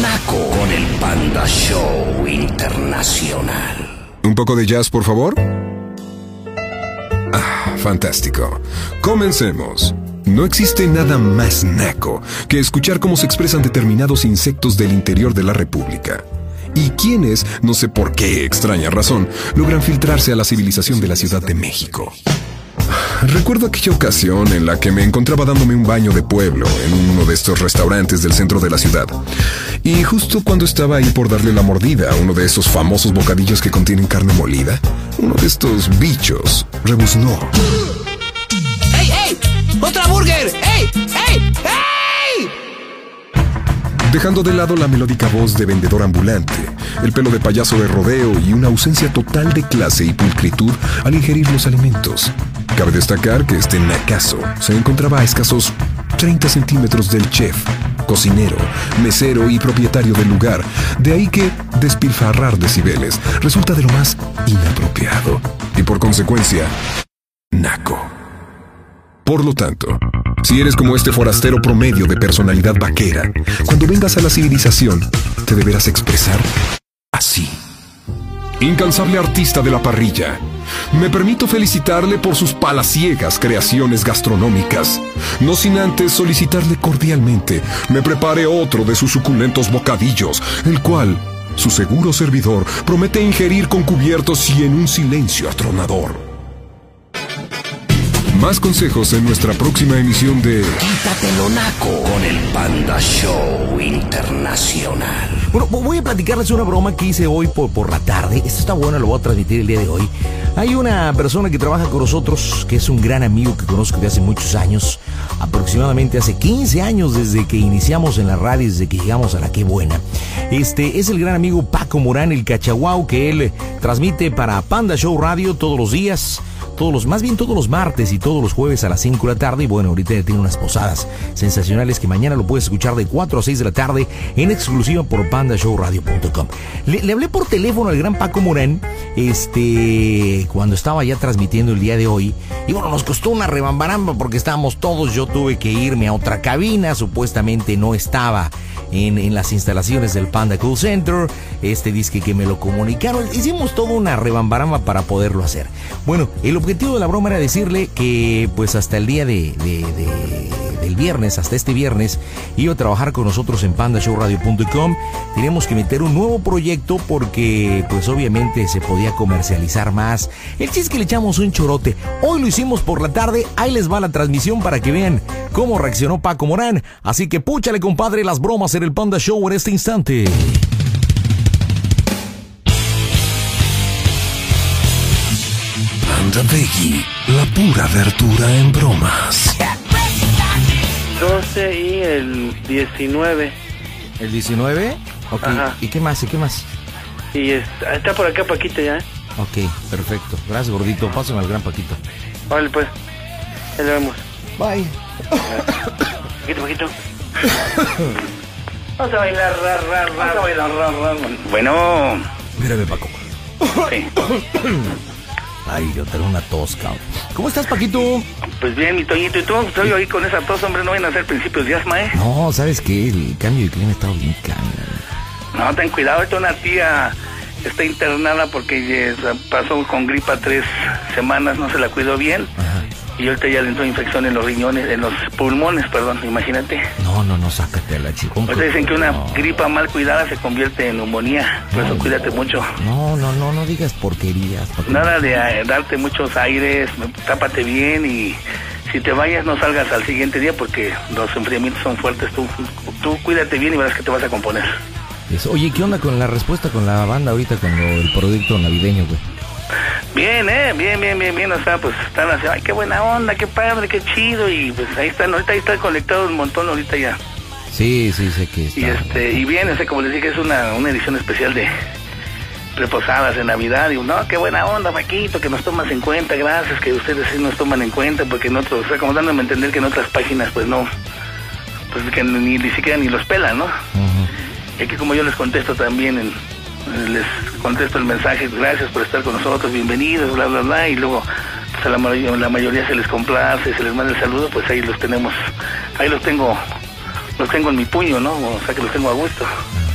Naco con el Panda Show Internacional. ¿Un poco de jazz, por favor? Ah, fantástico. Comencemos. No existe nada más naco que escuchar cómo se expresan determinados insectos del interior de la República. Y quienes, no sé por qué extraña razón, logran filtrarse a la civilización de la Ciudad de México. Recuerdo aquella ocasión en la que me encontraba dándome un baño de pueblo en uno de estos restaurantes del centro de la ciudad. Y justo cuando estaba ahí por darle la mordida a uno de esos famosos bocadillos que contienen carne molida, uno de estos bichos rebuznó. ¡Ey, ey! ¡Otra burger! ¡Ey, ey, ey! Dejando de lado la melódica voz de vendedor ambulante, el pelo de payaso de rodeo y una ausencia total de clase y pulcritud al ingerir los alimentos. Cabe destacar que este nacazo se encontraba a escasos 30 centímetros del chef, cocinero, mesero y propietario del lugar. De ahí que despilfarrar decibeles resulta de lo más inapropiado y por consecuencia, naco. Por lo tanto, si eres como este forastero promedio de personalidad vaquera, cuando vengas a la civilización, te deberás expresar así. Incansable artista de la parrilla, me permito felicitarle por sus palaciegas creaciones gastronómicas, no sin antes solicitarle cordialmente me prepare otro de sus suculentos bocadillos, el cual su seguro servidor promete ingerir con cubiertos y en un silencio atronador. Más consejos en nuestra próxima emisión de Quítatelo naco con el Panda Show Internacional. Bueno, voy a platicarles una broma que hice hoy por, por la tarde. Esto está bueno, lo voy a transmitir el día de hoy. Hay una persona que trabaja con nosotros, que es un gran amigo que conozco de hace muchos años, aproximadamente hace 15 años desde que iniciamos en la radio, desde que llegamos a la Qué Buena. Este es el gran amigo Paco Morán, el cachaguau, que él transmite para Panda Show Radio todos los días todos los, más bien todos los martes y todos los jueves a las 5 de la tarde. Y bueno, ahorita tiene unas posadas sensacionales que mañana lo puedes escuchar de 4 a 6 de la tarde en exclusiva por pandashowradio.com. Le hablé por teléfono al gran Paco Morán, este, cuando estaba ya transmitiendo el día de hoy. Y bueno, nos costó una rebambaramba porque estábamos todos. Yo tuve que irme a otra cabina, supuestamente no estaba en, en, las instalaciones del Panda Cool Center. Este disque que me lo comunicaron. Hicimos toda una rebambaramba para poderlo hacer. Bueno, el objetivo de la broma era decirle que pues hasta el día de, de, de, del viernes, hasta este viernes, iba a trabajar con nosotros en pandashowradio.com. Teníamos que meter un nuevo proyecto porque pues obviamente se podía comercializar más. El chiste es que le echamos un chorote. Hoy lo hicimos por la tarde. Ahí les va la transmisión para que vean cómo reaccionó Paco Morán. Así que púchale compadre las bromas en el Panda Show en este instante. Panda Veggie, la pura verdura en bromas. 12 y el 19. ¿El 19? Ok. Ajá. ¿Y qué más? ¿Y qué más? Y está, está por acá Paquito ya. Ok, perfecto. Gracias, gordito. Pásame al gran Paquito. Vale, pues. Ya lo vemos. Bye. Paquito, Paquito. Vamos a bailar, ra, ra, ra. Vamos a bailar, ra, ra. Bueno. Mírame, Paco. Sí. Ay, yo tengo una tos, cabrón. ¿Cómo estás, Paquito? Pues bien, mi Toñito. ¿Y tú? Estoy ahí con esa tos, hombre. No vayan a ser principios de asma, ¿eh? No, ¿sabes qué? El cambio de clima está bien cañón. No, ten cuidado. Ahorita una tía está internada porque pasó con gripa tres semanas. No se la cuidó bien. Ajá. Y ahorita ya le entró infección en los riñones, en los pulmones, perdón, imagínate. No, no, no, sácate a la chica. Ahorita dicen que una No. gripa mal cuidada se convierte en neumonía. Por eso cuídate no. mucho. No, no, no, no digas porquerías. Nada de eh, darte muchos aires, tápate bien y si te vayas no salgas al siguiente día porque los enfriamientos son fuertes. Tú, tú cuídate bien y verás que te vas a componer. Eso. Oye, ¿qué onda con la respuesta con la banda ahorita con lo, el producto navideño, güey? Bien, eh, bien, bien, bien, bien, o sea, pues están así, ay, qué buena onda, qué padre, qué chido y pues ahí están, ahorita ahí están conectados un montón ahorita ya. Sí, sí, sé que está. Y este, y bien, o sea, como les dije, es una, una edición especial de reposadas de Navidad. Y no, qué buena onda, Paquito, que nos tomas en cuenta, gracias, que ustedes sí nos toman en cuenta, porque en otros, o sea, como dándome a entender que en otras páginas, pues no, pues que ni, ni siquiera ni los pelan, ¿no? Ujú. Y aquí como yo les contesto también, en- les contesto el mensaje, gracias por estar con nosotros, bienvenidos, bla, bla, bla, y luego pues a la, mayoría, la mayoría se les complace, se les manda el saludo, pues ahí los tenemos, ahí los tengo los tengo en mi puño, ¿no? O sea que los tengo a gusto.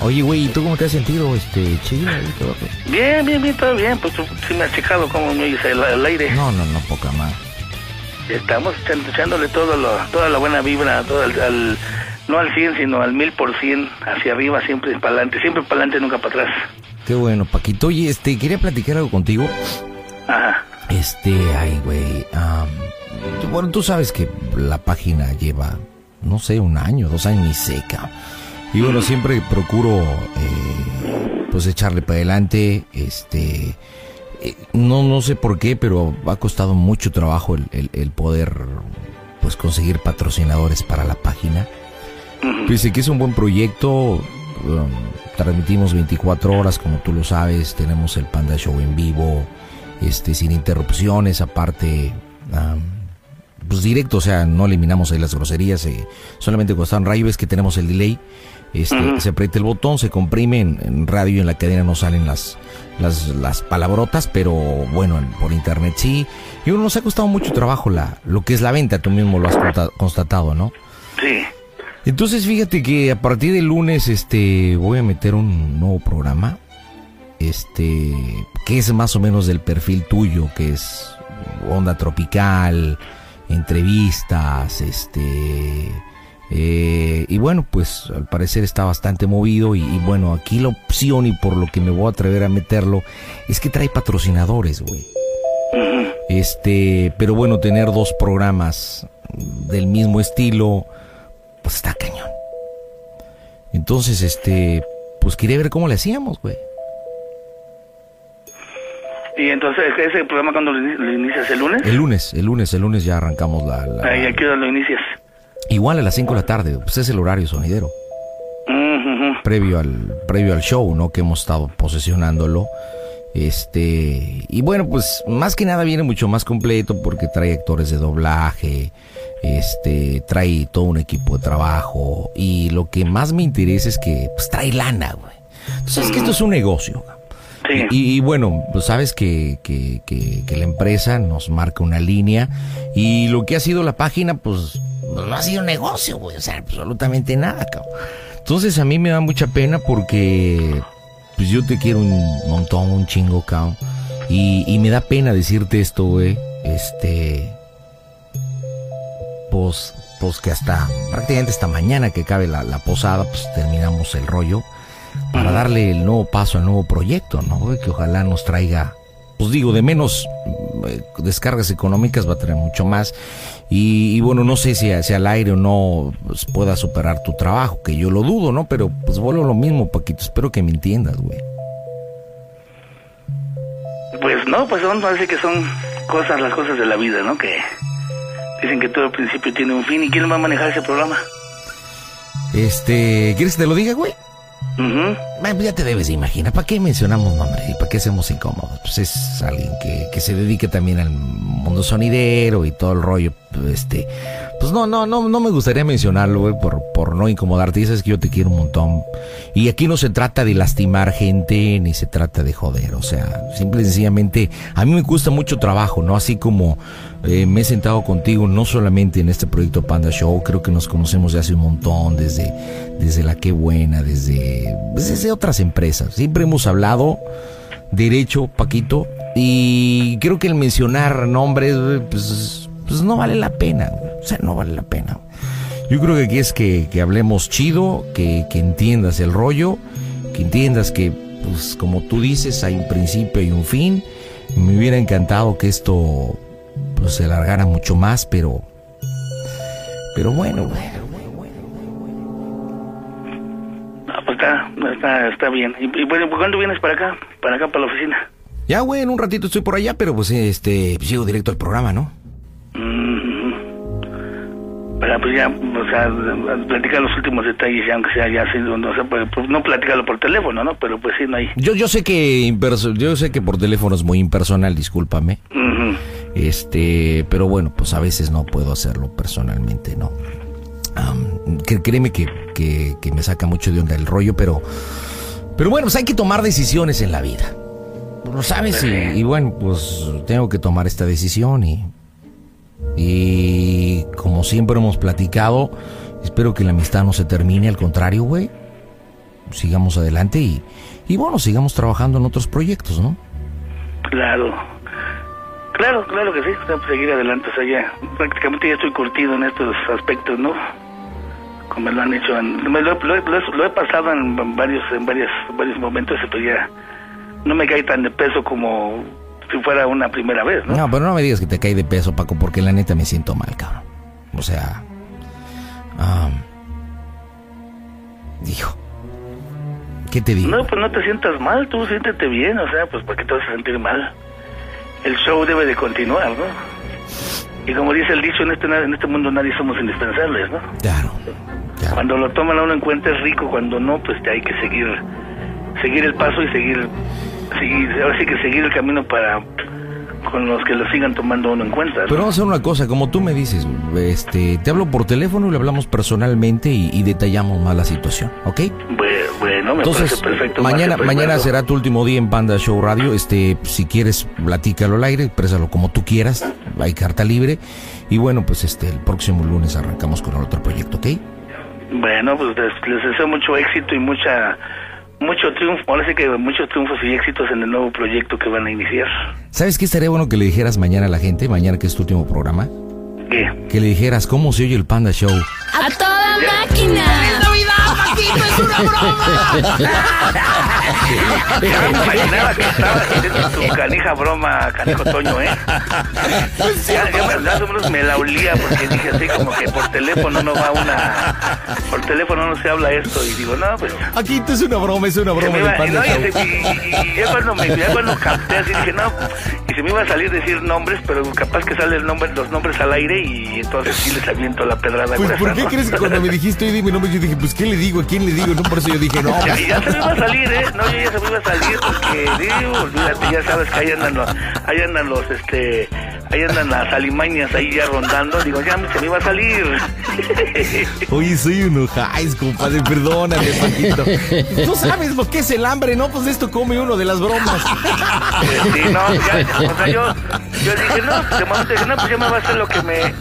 Oye, güey, ¿y tú cómo te has sentido, este, chido? Bien, bien, bien, todo bien. Pues tú sí me has checado cómo me dice el, el aire. No, no, no, poca más. Estamos echándole todo lo, toda la buena vibra, todo el, al, no al 100, sino al 1000% hacia arriba, siempre para adelante, siempre para adelante, nunca para atrás. Qué bueno, Paquito. Oye, este, quería platicar algo contigo. Ajá. Este, ay, güey. am, bueno, tú sabes que la página lleva, no sé, un año, dos años y seca. Y bueno, siempre procuro, eh, pues, echarle para adelante. Este, eh, no, no sé por qué, pero ha costado mucho trabajo el, el- el poder, pues, conseguir patrocinadores para la página. Pese que es un buen proyecto, um, transmitimos 24 horas, como tú lo sabes, tenemos el Panda Show en vivo, este, sin interrupciones, aparte, um, pues directo, o sea, no eliminamos ahí las groserías, eh, solamente cuando están radio es que tenemos el delay, este, se aprieta el botón, se comprime, en, en radio y en la cadena no salen las, las, las palabrotas, pero bueno, en- por internet sí, y bueno, nos ha costado mucho trabajo la, lo que es la venta, tú mismo lo has consta- constatado, ¿no? Sí. Entonces fíjate que a partir del lunes este voy a meter un nuevo programa este que es más o menos del perfil tuyo, que es onda tropical, entrevistas, este eh, y bueno, pues al parecer está bastante movido y, y bueno, aquí la opción y por lo que me voy a atrever a meterlo es que trae patrocinadores, güey. Este, pero bueno, tener dos programas del mismo estilo, pues está cañón. Entonces, este, pues quería ver cómo le hacíamos, güey. Y entonces, ¿ese programa cuando lo, ini- lo inicias el lunes? El lunes, el lunes, el lunes ya arrancamos la... la- Ahí, ¿A qué hora lo inicias? Igual a las 5 de la tarde, pues es el horario sonidero. Mm. Previo al, previo al show, ¿no? Que hemos estado posesionándolo. Este, y bueno, pues más que nada viene mucho más completo porque trae actores de doblaje, este, trae todo un equipo de trabajo y lo que más me interesa es que pues trae lana, güey. Entonces es que esto es un negocio. Sí. Y, y bueno, pues sabes que, que, que, que la empresa nos marca una línea y lo que ha sido la página, pues no ha sido negocio, güey, o sea, absolutamente nada, cabrón. Entonces a mí me da mucha pena porque pues yo te quiero un montón, un chingo, cabrón. Y, y me da pena decirte esto, güey, este... Pues, pues que hasta prácticamente esta mañana que cabe la, la posada, pues terminamos el rollo para darle el nuevo paso al nuevo proyecto, ¿no? Que ojalá nos traiga, pues digo, de menos eh, descargas económicas va a traer mucho más. Y, y bueno, no sé si, si al aire o no pues, pueda superar tu trabajo, que yo lo dudo, ¿no? Pero pues vuelvo a lo mismo, Paquito. Espero que me entiendas, güey. Pues no, pues son, parece que son cosas, las cosas de la vida, ¿no? Que dicen que todo al principio tiene un fin. ¿Y quién va a manejar ese programa? Este, ¿quieres que te lo diga, güey? Ujú. Bueno, ya te debes de imaginar. ¿Para qué mencionamos nombre y para qué hacemos incómodos? Pues es alguien que, que se dedique también al mundo sonidero y todo el rollo. Este, pues no, no, no, no me gustaría mencionarlo, güey, por, por no incomodarte. Dices que yo te quiero un montón. Y aquí no se trata de lastimar gente ni se trata de joder. O sea, simple y sencillamente, a mí me cuesta mucho trabajo, ¿no? Así como eh, me he sentado contigo, no solamente en este proyecto Panda Show, creo que nos conocemos de hace un montón, desde, desde la que buena, desde, pues, desde otras empresas. Siempre hemos hablado derecho, Paquito, y creo que el mencionar nombres, pues, pues no vale la pena, o sea, no vale la pena. Yo creo que aquí es que, que hablemos chido, que, que entiendas el rollo, que entiendas que, pues como tú dices, hay un principio y un fin. Me hubiera encantado que esto pues, se alargara mucho más, pero... Pero bueno, güey. Ah, pues está, está, está bien. ¿Y, y bueno, cuándo vienes para acá? Para acá, para la oficina. Ya, güey, en un ratito estoy por allá, pero pues este, pues, llego directo al programa, ¿no? Mm. Para pues ya, o sea, platicar los últimos detalles, ya aunque sea ya así, no, o sea, pues, pues, no platicarlo por teléfono, ¿no? Pero pues sí, no hay. Yo, yo sé que yo sé que por teléfono es muy impersonal, discúlpame. Ujú. Este, pero bueno, pues a veces no puedo hacerlo personalmente, ¿no? Que- créeme que, que, que me saca mucho de onda el rollo, pero, pero bueno, pues hay que tomar decisiones en la vida. Lo sabes, y, y bueno, pues tengo que tomar esta decisión y, y como siempre hemos platicado, Espero que la amistad no se termine, al contrario, güey. Sigamos adelante y, y bueno, sigamos trabajando en otros proyectos, ¿no? Claro. Claro, claro que sí, pues, seguir adelante, o sea, ya prácticamente ya estoy curtido en estos aspectos, ¿no? Como lo han hecho, lo, lo, he pasado en varios en varios, varios momentos, pero ya no me cae tan de peso como si fuera una primera vez, ¿no? No, pero no me digas que te cae de peso, Paco, porque la neta me siento mal, cabrón. O sea, um, dijo, ¿qué te digo? No, pues no te sientas mal, tú siéntete bien, o sea, pues ¿por qué te vas a sentir mal? El show debe de continuar, ¿no? Y como dice el dicho, en este, en este mundo nadie somos indispensables, ¿no? Claro, claro. Cuando lo toman a uno en cuenta es rico, cuando no, pues hay que seguir seguir el paso y seguir, seguir ahora sí que seguir el camino para con los que lo sigan tomando uno en cuenta. Pero vamos a hacer una cosa, como tú me dices, este, te hablo por teléfono y le hablamos personalmente y, detallamos más la situación, ¿ok? Bueno, me Entonces, parece perfecto. Mañana, mañana será tu último día en Panda Show Radio. Este, si quieres, platícalo al aire, exprésalo como tú quieras, hay carta libre. Y bueno, pues este, el próximo lunes arrancamos con el otro proyecto, ¿ok? Bueno, pues les deseo mucho éxito y mucha mucho triunfo, ahora sí que muchos triunfos y éxitos en el nuevo proyecto que van a iniciar. ¿Sabes qué estaría bueno que le dijeras mañana a la gente, mañana que es tu último programa? ¿Qué? Que le dijeras cómo se oye el Panda Show. ¡A toda máquina! es una broma! ya me imaginaba que estaba haciendo tu canija broma, canijo Toño, ¿eh? Ya, ya me, más o menos me la olía porque dije así como que por teléfono no va una... Por teléfono no se habla esto y digo, no, pues... Aquí es una broma, es una broma. Iba, y, no, y, y, ya, cuando me, ya cuando capté así dije, no, y se me iba a salir decir nombres, pero capaz que sale el nombre, los nombres al aire y entonces sí les aviento la pedrada. Pues, ¿por qué crees que cuando me dijiste, oye, dime nombre, yo dije, pues, ¿qué le digo? ¿A quién le digo? No, por eso yo dije, no. Ya, ya se me iba a salir, ¿eh? No, yo ya se me iba a salir porque, digo, olvídate, ya sabes que ahí andan los, ahí andan los, este, ahí andan las alimañas ahí ya rondando. Digo, ya se me iba a salir. Oye, soy un ojáis, compadre, perdóname, Paquito. Tú sabes lo que es el hambre, ¿no? Pues esto come uno de las bromas. Sí, no, ya, o sea, yo, yo dije, no, dije, no, pues ya me va a hacer lo que me,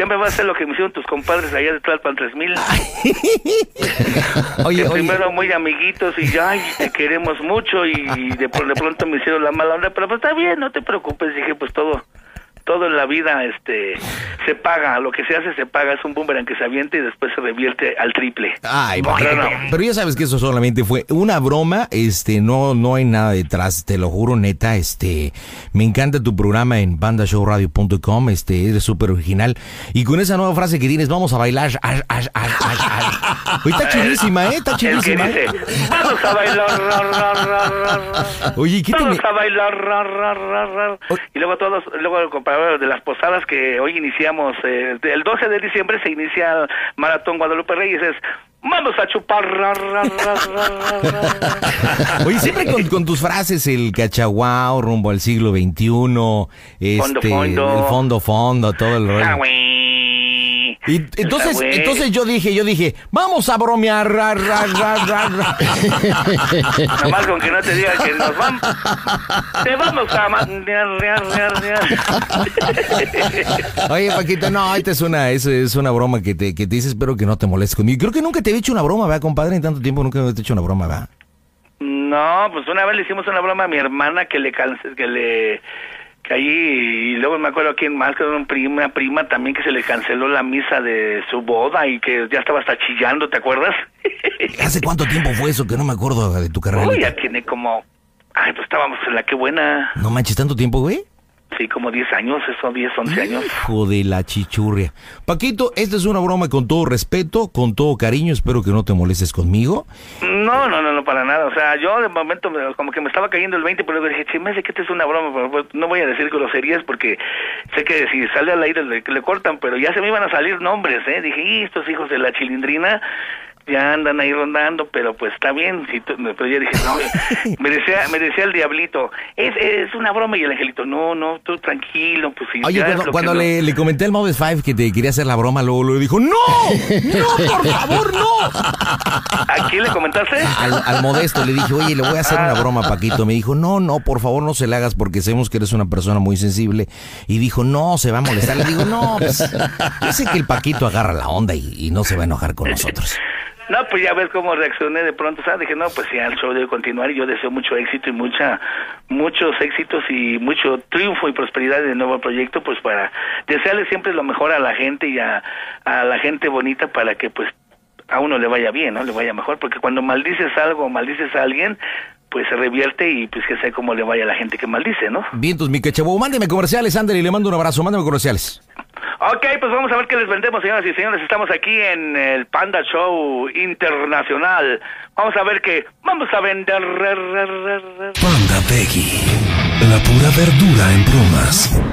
ya me va a hacer lo que me hicieron tus compadres allá de Tlalpan 3000. oye, oye. Primero muy amiguitos y ya, te queremos mucho y de, de pronto me hicieron la mala onda, pero pues está bien, no te preocupes, dije, pues todo todo en la vida este se paga, lo que se hace se paga, es un boomerang que se avienta y después se revierte al triple. Ay, pero ya sabes que eso solamente fue una broma, este no no hay nada detrás, te lo juro neta, este me encanta tu programa en bandashowradio.com, este eres súper original y con esa nueva frase que tienes, vamos a bailar. Ay, está chidísima, ¿eh? Está chidísima. Dice, vamos a bailar. Oye, ¿qué Vamos a bailar. Y luego todos, luego de las posadas que hoy iniciamos, eh, el 12 de diciembre se inicia el Maratón Guadalupe Reyes, es vamos a chupar. Oye, siempre con, tus frases, el cachaguao, rumbo al siglo XXI, este, fondo. el fondo, fondo, todo el rollo. Y entonces, entonces yo dije, yo dije, vamos a bromear, ra, ra, ra. Nomás con que no te diga que nos vamos, te vamos a Oye, Paquito, no, esta es una, es, es una broma que te, que te dice, espero que no te molestes conmigo. Creo que nunca te he hecho una broma, ¿verdad, compadre? En tanto tiempo nunca te he hecho una broma, ¿verdad? No, pues una vez le hicimos una broma a mi hermana que le que le que allí y luego me acuerdo quién más que una prima, prima también que se le canceló la misa de su boda y que ya estaba hasta chillando, ¿te acuerdas? ¿Hace cuánto tiempo fue eso que no me acuerdo de tu carrera? Uy, ya tiene como ay, pues estábamos en la que buena. No manches tanto tiempo, güey. Sí, como 10 años, eso, 10, 11 años. Hijo de la chichurria. Paquito, esta es una broma con todo respeto, con todo cariño, espero que no te molestes conmigo. No, no, no, no, para nada. O sea, yo de momento como que me estaba cayendo el 20, pero luego dije, me sé que esta es una broma, pero no voy a decir groserías porque sé que si sale al aire le, le cortan, pero ya se me iban a salir nombres, ¿eh? Dije, y estos hijos de la chilindrina ya andan ahí rondando, pero pues está bien. Si tú- pero yo dije, no, me decía, me decía el diablito, es, es una broma. Y el angelito, no, no, tú tranquilo, pues si Oye, cuando, cuando no- le, le comenté al Moves 5 que te quería hacer la broma, luego le dijo, ¡No! ¡No, por favor, no! ¿A quién le comentaste? Al, al modesto le dije, oye, le voy a hacer Ah. una broma a Paquito. Me dijo, no, no, por favor, no se le hagas porque sabemos que eres una persona muy sensible. Y dijo, no, se va a molestar. Le digo, no, pues, yo sé que el Paquito agarra la onda y, y no se va a enojar con nosotros. No, pues ya ves cómo reaccioné de pronto, ¿sabes? Dije, no, pues ya el show debe continuar y yo deseo mucho éxito y mucha, muchos éxitos y mucho triunfo y prosperidad en el nuevo proyecto, pues para desearle siempre lo mejor a la gente y a, a la gente bonita para que pues a uno le vaya bien, ¿no? Le vaya mejor, porque cuando maldices algo o maldices a alguien, pues se revierte y pues que sé cómo le vaya a la gente que maldice, ¿no? Bien, entonces, mi quechebo, mándeme comerciales, Ander, y le mando un abrazo, mándeme comerciales. Ok, pues vamos a ver qué les vendemos, señoras y señores. Estamos aquí en el Panda Show Internacional. Vamos a ver qué vamos a vender. Panda Peggy. La pura verdura en bromas.